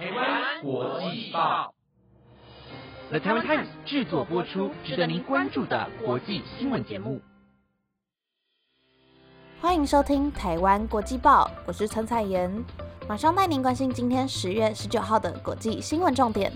台湾国际报，The Taiwan Times 制作播出，值得您关注的国际新闻节目。欢迎收听台湾国际报，我是陈彩妍，马上带您关心今天十月十九号的国际新闻重点。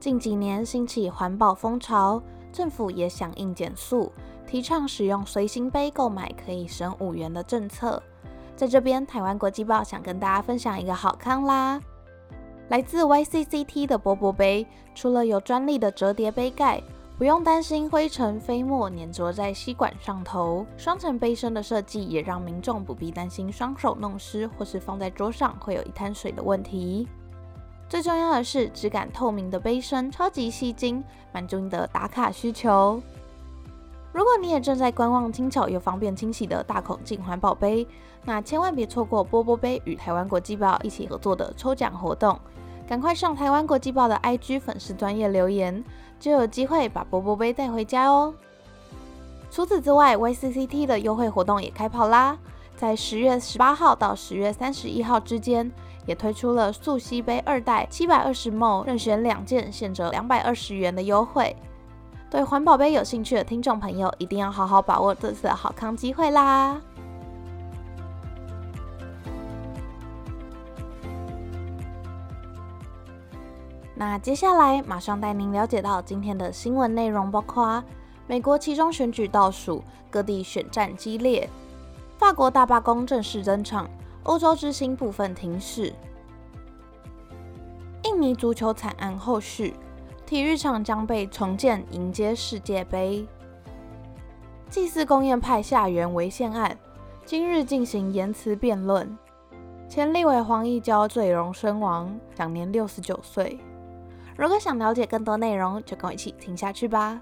近几年兴起环保风潮，政府也响应减速，提倡使用随行杯购买可以省五元的政策。在这边，台湾国际报想跟大家分享一个好康啦！来自 YCCT 的波波杯，除了有专利的折叠杯盖，不用担心灰尘飞沫粘着在吸管上头，双层杯身的设计也让民众不必担心双手弄湿或是放在桌上会有一滩水的问题。最重要的是，质感透明的杯身超级吸睛，满足你的打卡需求。如果你也正在观望轻巧又方便清洗的大口径环保杯，那千万别错过波波杯与台湾国际报一起合作的抽奖活动。赶快上台湾国际报的 IG 粉丝专业留言，就有机会把波波杯带回家哦。除此之外，YCCT 的优惠活动也开跑啦！在十月十八号到十月三十一号之间。也推出了速吸杯二代七百二十 ml，任选两件，现折两百二十元的优惠。对环保杯有兴趣的听众朋友，一定要好好把握这次的好康机会啦！那接下来马上带您了解到今天的新闻内容，包括美国其中选举倒数，各地选战激烈，法国大罢工正式登场。欧洲之星部分停驶。印尼足球惨案后续，体育场将被重建迎接世界杯。祭祀公宴派下元违宪案，今日进行言辞辩论。前立委黄义交坠容身亡，享年六十九岁。如果想了解更多内容，就跟我一起听下去吧。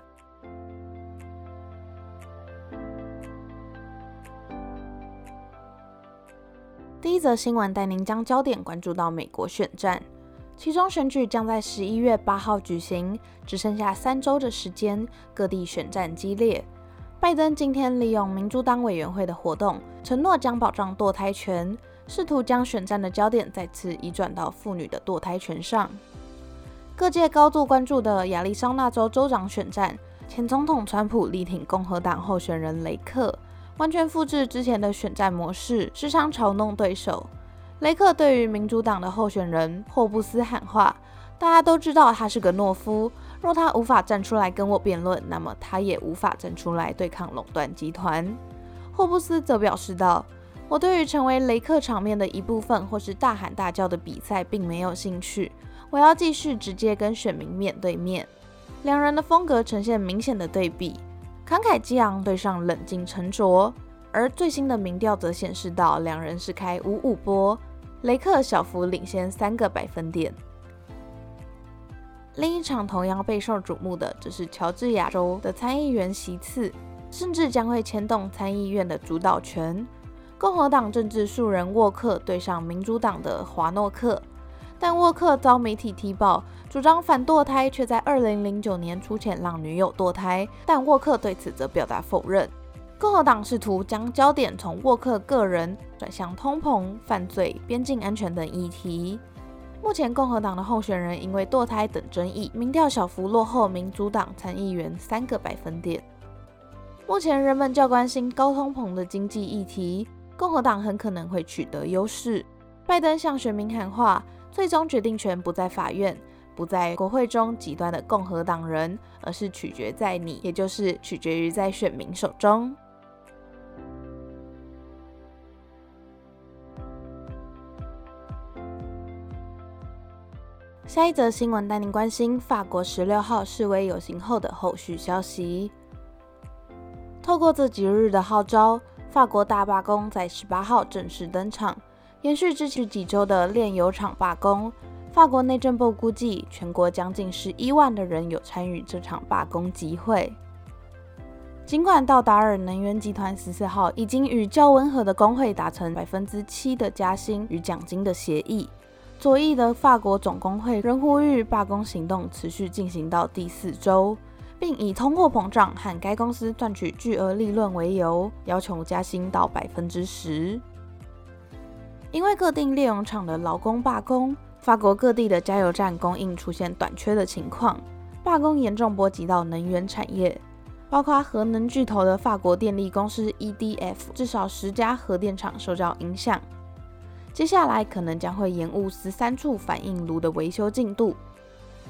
第一则新闻带您将焦点关注到美国选战，其中选举将在十一月八号举行，只剩下三周的时间，各地选战激烈。拜登今天利用民主党委员会的活动，承诺将保障堕胎权，试图将选战的焦点再次移转到妇女的堕胎权上。各界高度关注的亚利桑那州州长选战，前总统川普力挺共和党候选人雷克。完全复制之前的选战模式，时常嘲弄对手。雷克对于民主党的候选人霍布斯喊话：“大家都知道他是个懦夫，若他无法站出来跟我辩论，那么他也无法站出来对抗垄断集团。”霍布斯则表示道：“我对于成为雷克场面的一部分或是大喊大叫的比赛并没有兴趣，我要继续直接跟选民面对面。”两人的风格呈现明显的对比。慷慨激昂对上冷静沉着，而最新的民调则显示到两人是开五五波，雷克小幅领先三个百分点。另一场同样备受瞩目的，则是乔治亚州的参议员席次，甚至将会牵动参议院的主导权。共和党政治素人沃克对上民主党的华诺克。但沃克遭媒体踢爆，主张反堕胎，却在二零零九年出钱让女友堕胎。但沃克对此则表达否认。共和党试图将焦点从沃克个人转向通膨、犯罪、边境安全等议题。目前，共和党的候选人因为堕胎等争议，民调小幅落后民主党参议员三个百分点。目前，人们较关心高通膨的经济议题，共和党很可能会取得优势。拜登向选民喊话。最终决定权不在法院，不在国会中极端的共和党人，而是取决在你，也就是取决于在选民手中。下一则新闻带您关心法国十六号示威游行后的后续消息。透过这几日的号召，法国大罢工在十八号正式登场。延续之前几周的炼油厂罢工，法国内政部估计全国将近十一万的人有参与这场罢工集会。尽管道达尔能源集团十四号已经与较温和的工会达成百分之七的加薪与奖金的协议，左翼的法国总工会仍呼吁罢工行动持续进行到第四周，并以通货膨胀和该公司赚取巨额利润为由，要求加薪到百分之十。因为各地炼油厂的劳工罢工，法国各地的加油站供应出现短缺的情况，罢工严重波及到能源产业，包括核能巨头的法国电力公司 EDF，至少十家核电厂受到影响。接下来可能将会延误十三处反应炉的维修进度。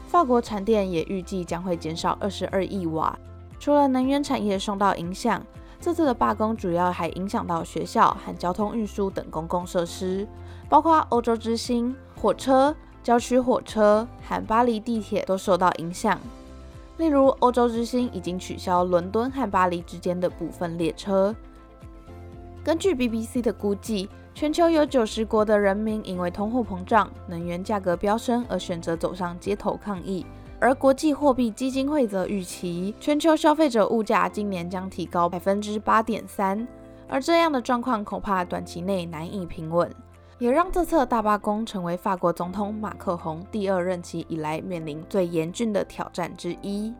法国产电也预计将会减少二十二亿瓦。除了能源产业受到影响，这次的罢工主要还影响到学校和交通运输等公共设施，包括欧洲之星、火车、郊区火车和巴黎地铁都受到影响。例如，欧洲之星已经取消伦敦和巴黎之间的部分列车。根据 BBC 的估计。全球有九十国的人民因为通货膨胀、能源价格飙升而选择走上街头抗议，而国际货币基金会则预期全球消费者物价今年将提高百分之八点三，而这样的状况恐怕短期内难以平稳，也让这次大罢工成为法国总统马克宏第二任期以来面临最严峻的挑战之一。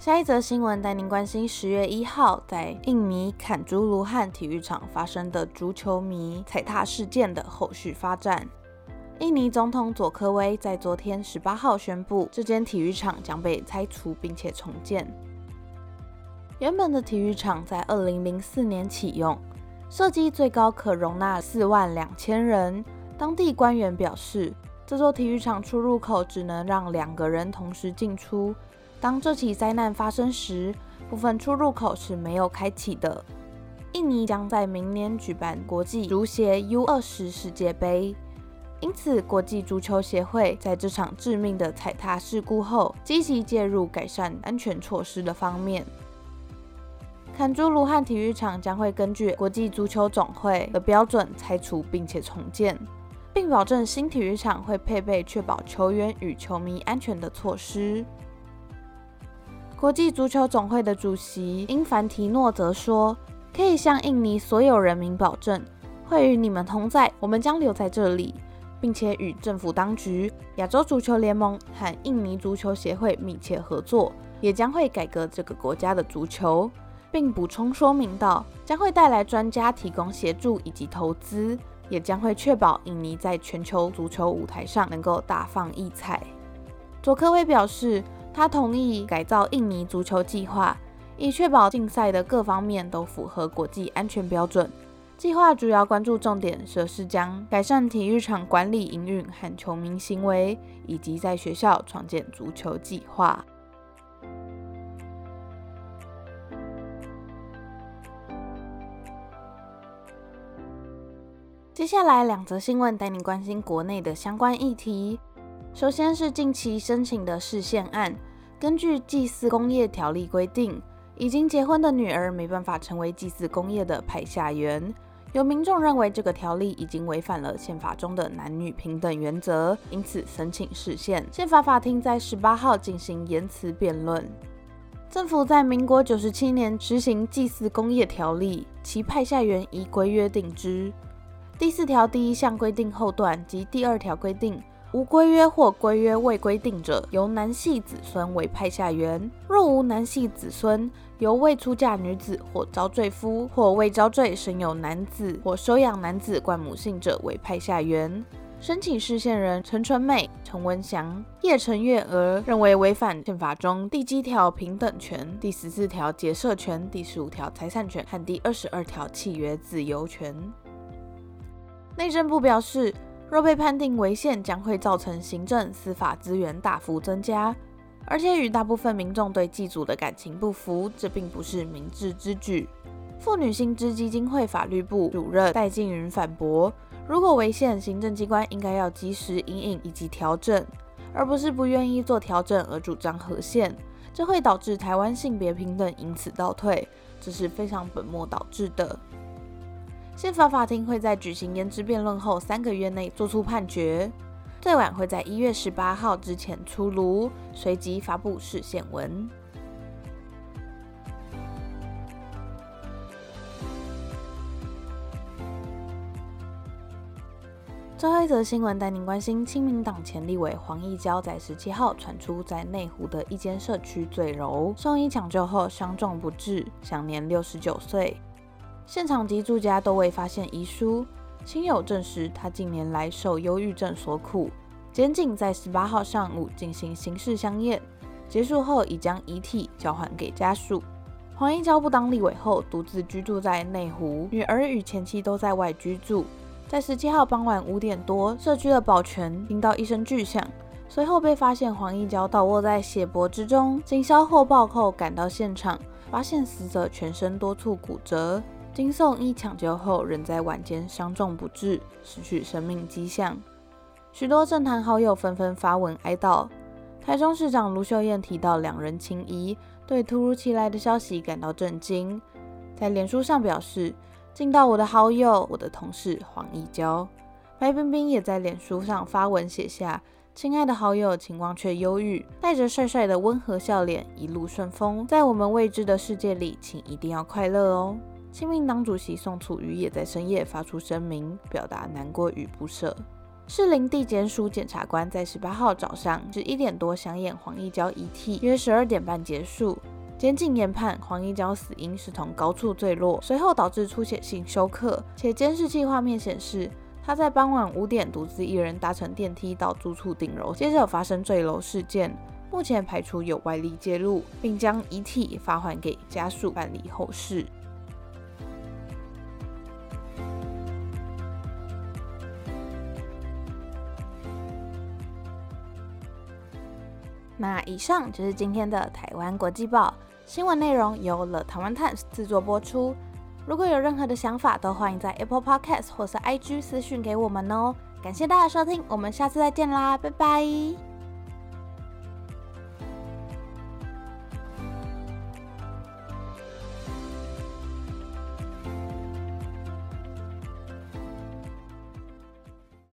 下一则新闻带您关心：十月一号在印尼坎朱卢汉体育场发生的足球迷踩踏事件的后续发展。印尼总统佐科威在昨天十八号宣布，这间体育场将被拆除并且重建。原本的体育场在二零零四年启用，设计最高可容纳四万两千人。当地官员表示，这座体育场出入口只能让两个人同时进出。当这起灾难发生时，部分出入口是没有开启的。印尼将在明年举办国际足协 U 二十世界杯，因此国际足球协会在这场致命的踩踏事故后，积极介入改善安全措施的方面。坎朱卢汉体育场将会根据国际足球总会的标准拆除并且重建，并保证新体育场会配备确保球员与球迷安全的措施。国际足球总会的主席英凡提诺则说：“可以向印尼所有人民保证，会与你们同在。我们将留在这里，并且与政府当局、亚洲足球联盟和印尼足球协会密切合作，也将会改革这个国家的足球。”并补充说明道：“将会带来专家提供协助以及投资，也将会确保印尼在全球足球舞台上能够大放异彩。”佐科威表示。他同意改造印尼足球计划，以确保竞赛的各方面都符合国际安全标准。计划主要关注重点则是将改善体育场管理营运和球迷行为，以及在学校创建足球计划。接下来两则新闻带你关心国内的相关议题。首先是近期申请的视线案。根据祭祀工业条例规定，已经结婚的女儿没办法成为祭祀工业的派下员。有民众认为这个条例已经违反了宪法中的男女平等原则，因此申请释宪。宪法法庭在十八号进行言辞辩论。政府在民国九十七年实行祭祀工业条例，其派下员依规约定之。第四条第一项规定后段及第二条规定。无规约或规约未规定者，由男系子孙为派下员；若无男系子孙，由未出嫁女子或遭罪夫或未遭罪生有男子或收养男子冠母姓者为派下员。申请释宪人陈纯美、陈文祥、叶陈月娥认为违反宪法中第七条平等权、第十四条结社权、第十五条财产权和第二十二条契约自由权。内政部表示。若被判定违宪，将会造成行政司法资源大幅增加，而且与大部分民众对祭祖的感情不符，这并不是明智之举。妇女薪资基金会法律部主任戴静云反驳：如果违宪，行政机关应该要及时引引以及调整，而不是不愿意做调整而主张和宪，这会导致台湾性别平等因此倒退，这是非常本末倒置的。宪法法庭会在举行言之辩论后三个月内作出判决，最晚会在一月十八号之前出炉，随即发布释宪文。最后一则新闻带您关心，亲民党前立委黄义交在十七号传出在内湖的一间社区坠楼，送医抢救后伤重不治，享年六十九岁。现场及住家都未发现遗书，亲友证实他近年来受忧郁症所苦。检警在十八号上午进行刑事相验，结束后已将遗体交还给家属。黄义交不当立委后，独自居住在内湖，女儿与前妻都在外居住。在十七号傍晚五点多，社区的保全听到一声巨响，随后被发现黄义交倒卧在血泊之中。警消后报后赶到现场，发现死者全身多处骨折，经送医抢救后，仍在晚间伤重不治，失去生命迹象。许多政坛好友纷纷发文哀悼。台中市长卢秀燕提到两人情谊，对突如其来的消息感到震惊，在脸书上表示。敬到我的好友，我的同事黄义娇。白冰冰也在脸书上发文写下：“亲爱的好友，情况却忧郁，带着帅帅的温和笑脸，一路顺风。在我们未知的世界里，请一定要快乐哦。”亲民党主席宋楚瑜也在深夜发出声明，表达难过与不舍。士林地检署检察官在十八号早上至一点多想演黄义娇遗体，约十二点半结束。监警研判黄一娇死因是从高处坠落，随后导致出血性休克，且监视器画面显示他在傍晚五点独自一人搭乘电梯到住处顶楼，接着发生坠楼事件。目前排除有外力介入，并将遗体发还给家属办理后事。那以上就是今天的台湾国际报新闻内容，由了台湾 Times 制作播出。如果有任何的想法，都欢迎在 Apple Podcast 或是 IG 私讯给我们哦。感谢大家收听，我们下次再见啦，拜拜。